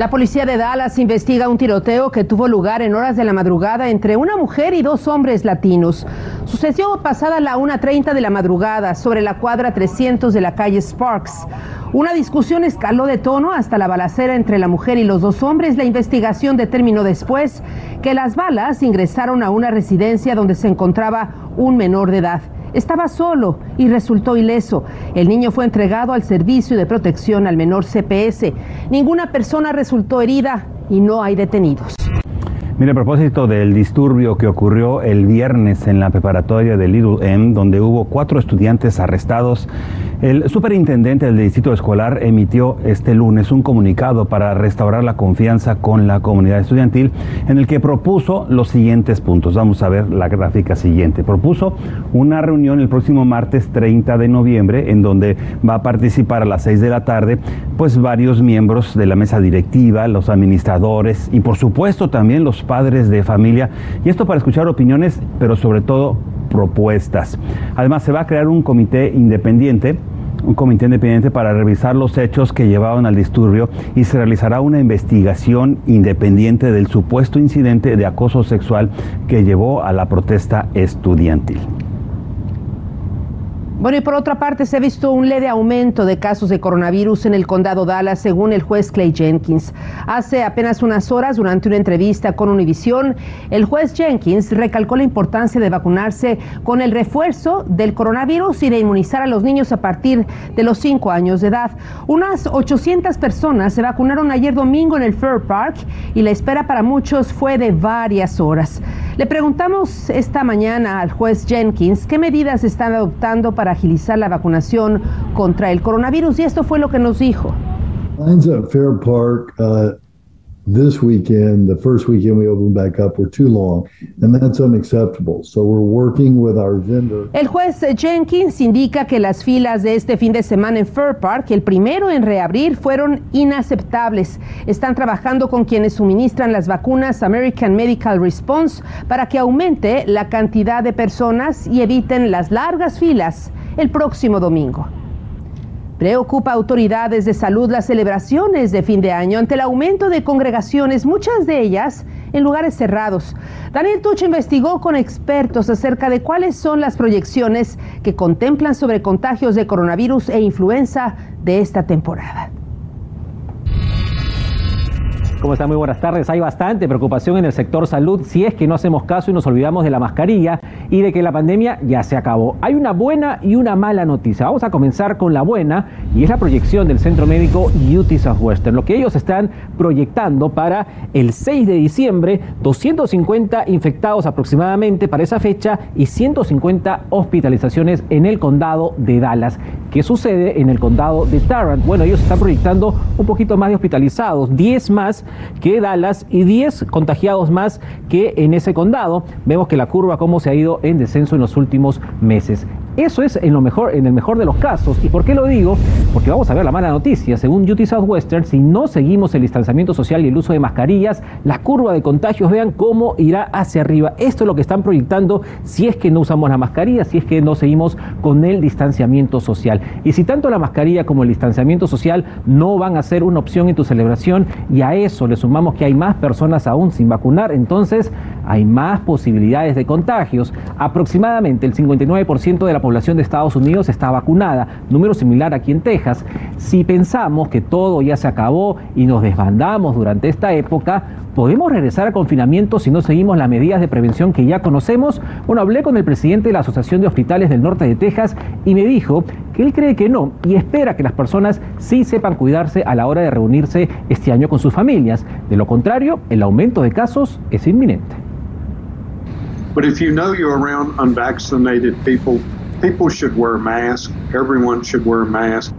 La policía de Dallas investiga un tiroteo que tuvo lugar en horas de la madrugada entre una mujer y dos hombres latinos. Sucedió pasada la 1.30 de la madrugada sobre la cuadra 300 de la calle Sparks. Una discusión escaló de tono hasta la balacera entre la mujer y los dos hombres. La investigación determinó después que las balas ingresaron a una residencia donde se encontraba un menor de edad. Estaba solo y resultó ileso. El niño fue entregado al servicio de protección al menor CPS. Ninguna persona resultó herida y no hay detenidos. Mire, a propósito del disturbio que ocurrió el viernes en la preparatoria de Little M, donde hubo cuatro estudiantes arrestados, el superintendente del distrito escolar emitió este lunes un comunicado para restaurar la confianza con la comunidad estudiantil, en el que propuso los siguientes puntos. Vamos a ver la gráfica siguiente. Propuso una reunión el próximo martes 30 de noviembre, en donde va a participar a las 6 de la tarde, pues varios miembros de la mesa directiva, los administradores y por supuesto también los padres de familia, y esto para escuchar opiniones, pero sobre todo propuestas. Además, se va a crear un comité independiente un comité independiente para revisar los hechos que llevaron al disturbio y se realizará una investigación independiente del supuesto incidente de acoso sexual que llevó a la protesta estudiantil. Bueno, y por otra parte, se ha visto un leve aumento de casos de coronavirus en el condado Dallas, según el juez Clay Jenkins. Hace apenas unas horas, durante una entrevista con Univision, el juez Jenkins recalcó la importancia de vacunarse con el refuerzo del coronavirus y de inmunizar a los niños a partir de los 5 años de edad. Unas 800 personas se vacunaron ayer domingo en el Fair Park y la espera para muchos fue de varias horas. Le preguntamos esta mañana al juez Jenkins qué medidas están adoptando para agilizar la vacunación contra el coronavirus y esto fue lo que nos dijo. At Fair Park uh, this weekend, the first weekend we opened back up, were too long, and that's unacceptable. So we're working with our vendor. El juez Jenkins indica que las filas de este fin de semana en Fair Park, el primero en reabrir, fueron inaceptables. Están trabajando con quienes suministran las vacunas American Medical Response para que aumente la cantidad de personas y eviten las largas filas el próximo domingo. Preocupa a autoridades de salud las celebraciones de fin de año ante el aumento de congregaciones, muchas de ellas en lugares cerrados. Daniel Tuch investigó con expertos acerca de cuáles son las proyecciones que contemplan sobre contagios de coronavirus e influenza de esta temporada. ¿Cómo están? Muy buenas tardes. Hay bastante preocupación en el sector salud si es que no hacemos caso y nos olvidamos de la mascarilla y de que la pandemia ya se acabó. Hay una buena y una mala noticia. Vamos a comenzar con la buena y es la proyección del centro médico UT Southwestern. Lo que ellos están proyectando para el 6 de diciembre, 250 infectados aproximadamente para esa fecha y 150 hospitalizaciones en el condado de Dallas. ¿Qué sucede en el condado de Tarrant? Bueno, ellos están proyectando un poquito más de hospitalizados, 10 más que Dallas y 10 contagiados más que en ese condado. Vemos que la curva cómo se ha ido en descenso en los últimos meses. Eso es en, lo mejor, en el mejor de los casos. ¿Y por qué lo digo? Porque vamos a ver la mala noticia. Según UT Southwestern, si no seguimos el distanciamiento social y el uso de mascarillas, la curva de contagios, vean cómo irá hacia arriba. Esto es lo que están proyectando si es que no usamos la mascarilla, si es que no seguimos con el distanciamiento social. Y si tanto la mascarilla como el distanciamiento social no van a ser una opción en tu celebración y a eso le sumamos que hay más personas aún sin vacunar, entonces hay más posibilidades de contagios. Aproximadamente el 59% de la población de Estados Unidos está vacunada, número similar aquí en Texas. Si pensamos que todo ya se acabó y nos desbandamos durante esta época, ¿podemos regresar al confinamiento si no seguimos las medidas de prevención que ya conocemos? Bueno, hablé con el presidente de la Asociación de Hospitales del Norte de Texas y me dijo que él cree que no y espera que las personas sí sepan cuidarse a la hora de reunirse este año con sus familias. De lo contrario, el aumento de casos es inminente. But if you know you're around unvaccinated people, people should wear masks. Everyone should wear a mask.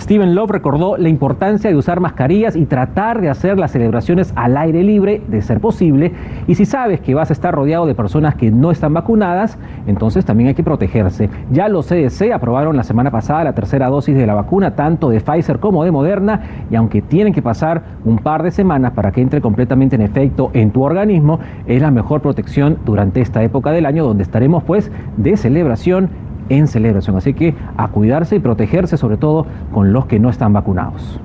Stephen Love recordó la importancia de usar mascarillas y tratar de hacer las celebraciones al aire libre, de ser posible. Y si sabes que vas a estar rodeado de personas que no están vacunadas, entonces también hay que protegerse. Ya los CDC aprobaron la semana pasada la tercera dosis de la vacuna, tanto de Pfizer como de Moderna, y aunque tienen que pasar un par de semanas para que entre completamente en efecto en tu organismo, es la mejor protección durante esta época del año donde estaremos pues de celebración en celebración. Así que a cuidarse y protegerse sobre todo con los que no están vacunados.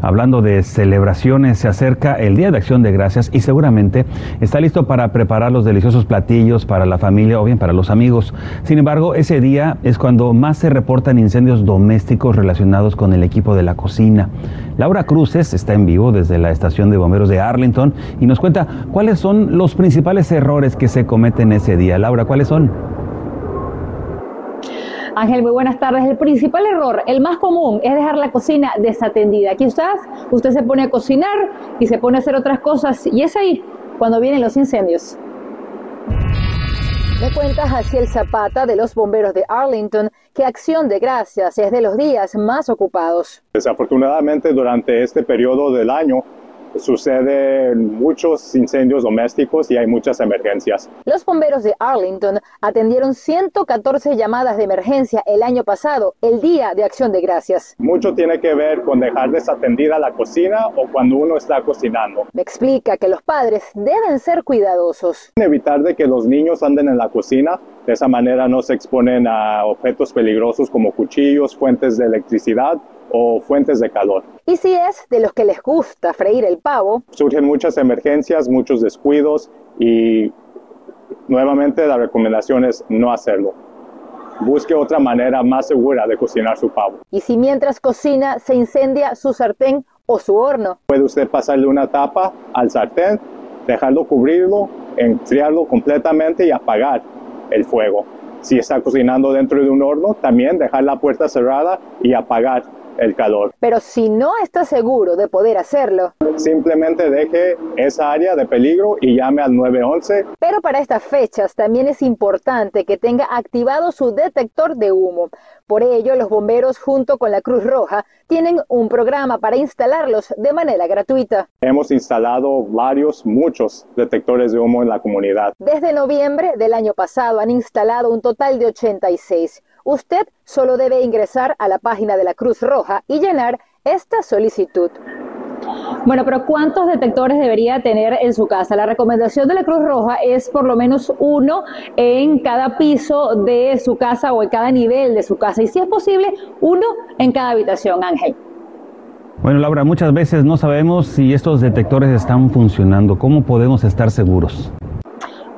Hablando de celebraciones, se acerca el Día de Acción de Gracias y seguramente está listo para preparar los deliciosos platillos para la familia o bien para los amigos. Sin embargo, ese día es cuando más se reportan incendios domésticos relacionados con el equipo de la cocina. Laura Cruces está en vivo desde la estación de bomberos de Arlington y nos cuenta cuáles son los principales errores que se cometen ese día. Laura, ¿cuáles son? Ángel, muy buenas tardes. El principal error, el más común, es dejar la cocina desatendida. Quizás usted se pone a cocinar y se pone a hacer otras cosas y es ahí cuando vienen los incendios. Me cuenta Jaciel Zapata de los bomberos de Arlington que Acción de Gracias es de los días más ocupados. Desafortunadamente durante este periodo del año suceden muchos incendios domésticos y hay muchas emergencias. Los bomberos de Arlington atendieron 114 llamadas de emergencia el año pasado, el Día de Acción de Gracias. Mucho tiene que ver con dejar desatendida la cocina o cuando uno está cocinando. Me explica que los padres deben ser cuidadosos. Evitar de que los niños anden en la cocina, de esa manera no se exponen a objetos peligrosos como cuchillos, fuentes de electricidad o fuentes de calor. Y si es de los que les gusta freír el pavo, surgen muchas emergencias, muchos descuidos y nuevamente la recomendación es no hacerlo. Busque otra manera más segura de cocinar su pavo. Y si mientras cocina se incendia su sartén o su horno. Puede usted pasarle una tapa al sartén, dejarlo cubrirlo, enfriarlo completamente y apagar el fuego. Si está cocinando dentro de un horno, también dejar la puerta cerrada y apagar el calor. Pero si no está seguro de poder hacerlo, simplemente deje esa área de peligro y llame al 911. Pero para estas fechas también es importante que tenga activado su detector de humo. Por ello, los bomberos junto con la Cruz Roja tienen un programa para instalarlos de manera gratuita. Hemos instalado varios, muchos detectores de humo en la comunidad. Desde noviembre del año pasado han instalado un total de 86. Usted solo debe ingresar a la página de la Cruz Roja y llenar esta solicitud. Bueno, pero ¿cuántos detectores debería tener en su casa? La recomendación de la Cruz Roja es por lo menos uno en cada piso de su casa o en cada nivel de su casa. Y si es posible, uno en cada habitación, Ángel. Bueno, Laura, muchas veces no sabemos si estos detectores están funcionando. ¿Cómo podemos estar seguros?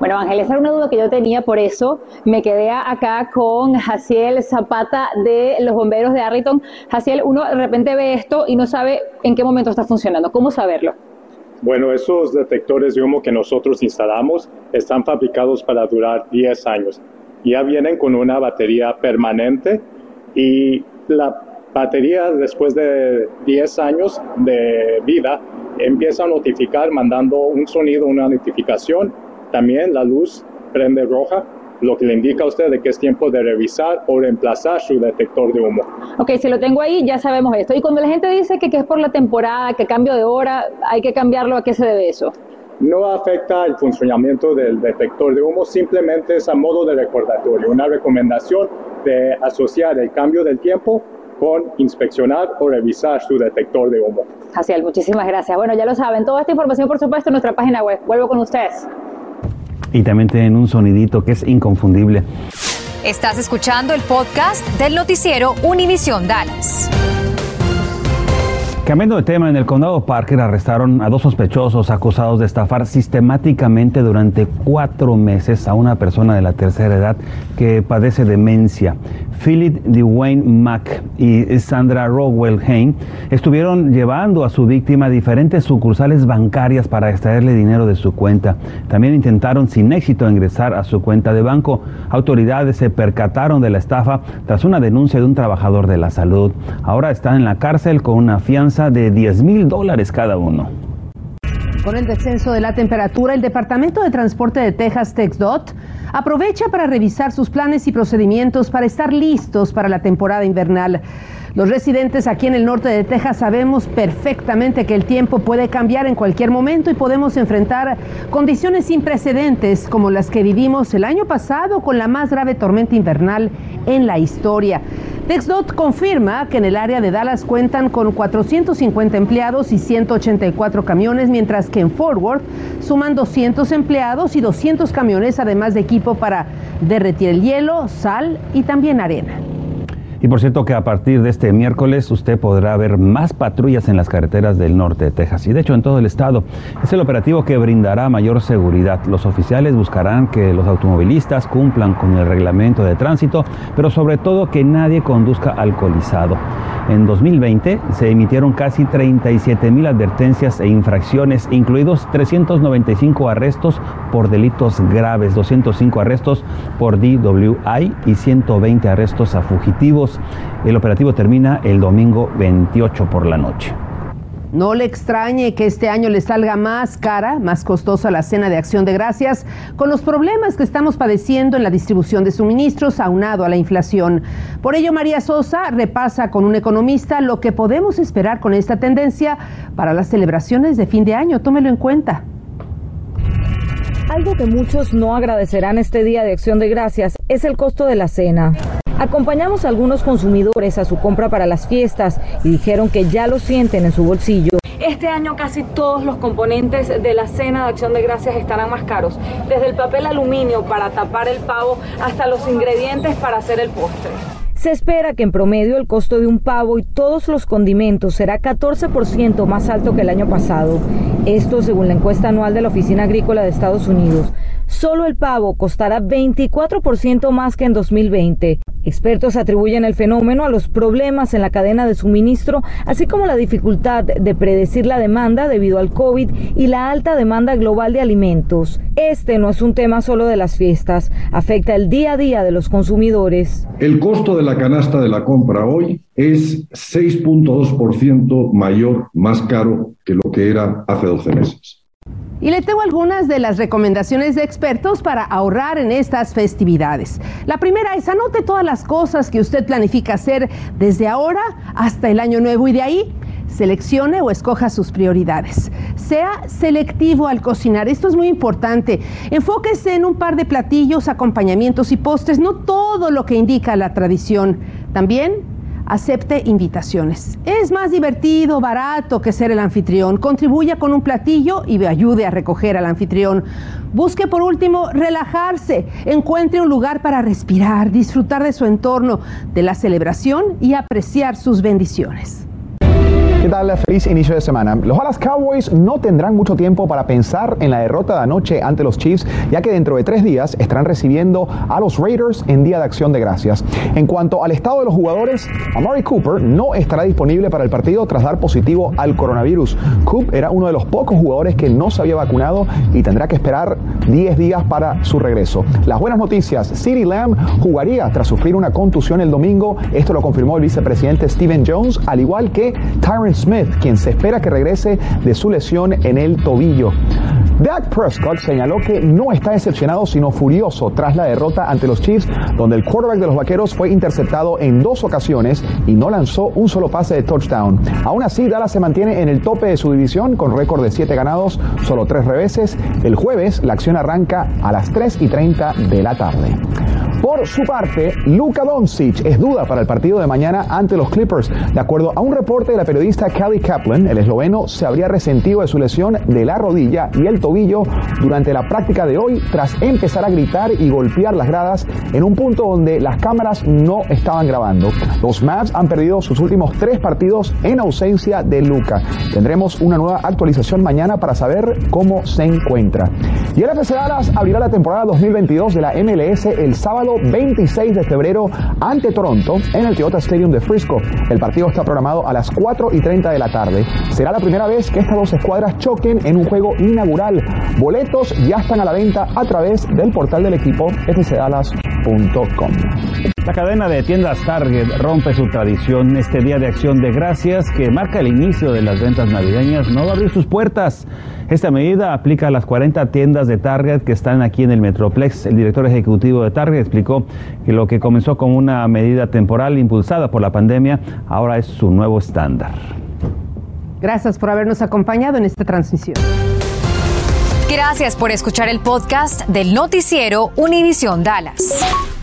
Bueno, Ángel, esa era una duda que yo tenía, por eso me quedé acá con Jaciel Zapata de los bomberos de Arlington. Jaciel, uno de repente ve esto y no sabe en qué momento está funcionando. ¿Cómo saberlo? Bueno, esos detectores de humo que nosotros instalamos están fabricados para durar 10 años. Ya vienen con una batería permanente y la batería después de 10 años de vida empieza a notificar mandando un sonido, una notificación también la luz prende roja, lo que le indica a usted de que es tiempo de revisar o reemplazar su detector de humo. Ok, si lo tengo ahí, ya sabemos esto. Y cuando la gente dice que, que es por la temporada, que cambio de hora, hay que cambiarlo, ¿a qué se debe eso? No afecta el funcionamiento del detector de humo, simplemente es a modo de recordatorio, una recomendación de asociar el cambio del tiempo con inspeccionar o revisar su detector de humo. Jaciel, muchísimas gracias. Bueno, ya lo saben, toda esta información, por supuesto, en nuestra página web. Vuelvo con ustedes y también tienen un sonidito que es inconfundible. Estás escuchando el podcast del noticiero Univisión Dallas. Cambiando de tema, en el condado Parker arrestaron a dos sospechosos acusados de estafar sistemáticamente durante cuatro meses a una persona de la tercera edad que padece demencia. Philip Dwayne Mack y Sandra Rowell Hain estuvieron llevando a su víctima a diferentes sucursales bancarias para extraerle dinero de su cuenta. También intentaron sin éxito ingresar a su cuenta de banco. Autoridades se percataron de la estafa tras una denuncia de un trabajador de la salud. Ahora están en la cárcel con una fianza de 10 mil dólares cada uno. Con el descenso de la temperatura, el Departamento de Transporte de Texas, TexDOT, aprovecha para revisar sus planes y procedimientos para estar listos para la temporada invernal. Los residentes aquí en el norte de Texas sabemos perfectamente que el tiempo puede cambiar en cualquier momento y podemos enfrentar condiciones sin precedentes como las que vivimos el año pasado con la más grave tormenta invernal en la historia. TexDot confirma que en el área de Dallas cuentan con 450 empleados y 184 camiones, mientras que en Fort Worth suman 200 empleados y 200 camiones, además de equipo para derretir el hielo, sal y también arena. Y por cierto que a partir de este miércoles usted podrá ver más patrullas en las carreteras del norte de Texas y de hecho en todo el estado. Es el operativo que brindará mayor seguridad. Los oficiales buscarán que los automovilistas cumplan con el reglamento de tránsito, pero sobre todo que nadie conduzca alcoholizado. En 2020 se emitieron casi 37 mil advertencias e infracciones, incluidos 395 arrestos por delitos graves, 205 arrestos por DWI y 120 arrestos a fugitivos. El operativo termina el domingo 28 por la noche. No le extrañe que este año le salga más cara, más costosa la cena de acción de gracias, con los problemas que estamos padeciendo en la distribución de suministros aunado a la inflación. Por ello, María Sosa repasa con un economista lo que podemos esperar con esta tendencia para las celebraciones de fin de año. Tómelo en cuenta. Algo que muchos no agradecerán este día de acción de gracias es el costo de la cena. Acompañamos a algunos consumidores a su compra para las fiestas y dijeron que ya lo sienten en su bolsillo. Este año casi todos los componentes de la cena de acción de gracias estarán más caros, desde el papel aluminio para tapar el pavo hasta los ingredientes para hacer el postre. Se espera que en promedio el costo de un pavo y todos los condimentos será 14% más alto que el año pasado. Esto según la encuesta anual de la Oficina Agrícola de Estados Unidos. Solo el pavo costará 24% más que en 2020. Expertos atribuyen el fenómeno a los problemas en la cadena de suministro, así como la dificultad de predecir la demanda debido al COVID y la alta demanda global de alimentos. Este no es un tema solo de las fiestas, afecta el día a día de los consumidores. El costo de la canasta de la compra hoy es 6.2% mayor, más caro que lo que era hace 12 meses. Y le tengo algunas de las recomendaciones de expertos para ahorrar en estas festividades. La primera es anote todas las cosas que usted planifica hacer desde ahora hasta el año nuevo y de ahí seleccione o escoja sus prioridades. Sea selectivo al cocinar, esto es muy importante. Enfóquese en un par de platillos, acompañamientos y postres, no todo lo que indica la tradición. También acepte invitaciones. Es más divertido, barato que ser el anfitrión. Contribuya con un platillo y ayude a recoger al anfitrión. Busque por último relajarse. Encuentre un lugar para respirar, disfrutar de su entorno, de la celebración y apreciar sus bendiciones. ¿Qué tal? Feliz inicio de semana. Los Dallas Cowboys no tendrán mucho tiempo para pensar en la derrota de anoche ante los Chiefs, ya que dentro de tres días estarán recibiendo a los Raiders en Día de Acción de Gracias. En cuanto al estado de los jugadores, Amari Cooper no estará disponible para el partido tras dar positivo al coronavirus. Coop era uno de los pocos jugadores que no se había vacunado y tendrá que esperar 10 días para su regreso. Las buenas noticias, CeeDee Lamb jugaría tras sufrir una contusión el domingo. Esto lo confirmó el vicepresidente Steven Jones, al igual que Tyron Smith, quien se espera que regrese de su lesión en el tobillo. Dak Prescott señaló que no está decepcionado sino furioso tras la derrota ante los Chiefs, donde el quarterback de los Vaqueros fue interceptado en dos ocasiones y no lanzó un solo pase de touchdown. Aún así, Dallas se mantiene en el tope de su división con récord de 7 ganados, solo 3 reveses. El jueves la acción arranca a las 3 y 30 de la tarde. Por su parte, Luka Doncic es duda para el partido de mañana ante los Clippers. De acuerdo a un reporte de la periodista Kelly Kaplan, el esloveno se habría resentido de su lesión de la rodilla y el tobillo durante la práctica de hoy tras empezar a gritar y golpear las gradas en un punto donde las cámaras no estaban grabando. Los Mavs han perdido sus últimos tres partidos en ausencia de Luka. Tendremos una nueva actualización mañana para saber cómo se encuentra. Y el FC Dallas abrirá la temporada 2022 de la MLS el sábado 26 de febrero ante Toronto en el Toyota Stadium de Frisco. El partido está programado a las 4 y 30 de la tarde. Será la primera vez que estas dos escuadras choquen en un juego inaugural. Boletos ya están a la venta a través del portal del equipo fcdalas.com. La cadena de tiendas Target rompe su tradición. Este día de acción de gracias que marca el inicio de las ventas navideñas no va a abrir sus puertas. Esta medida aplica a las 40 tiendas de Target que están aquí en el Metroplex. El director ejecutivo de Target explicó que lo que comenzó como una medida temporal impulsada por la pandemia ahora es su nuevo estándar. Gracias por habernos acompañado en esta transmisión. Gracias por escuchar el podcast del noticiero Univisión Dallas.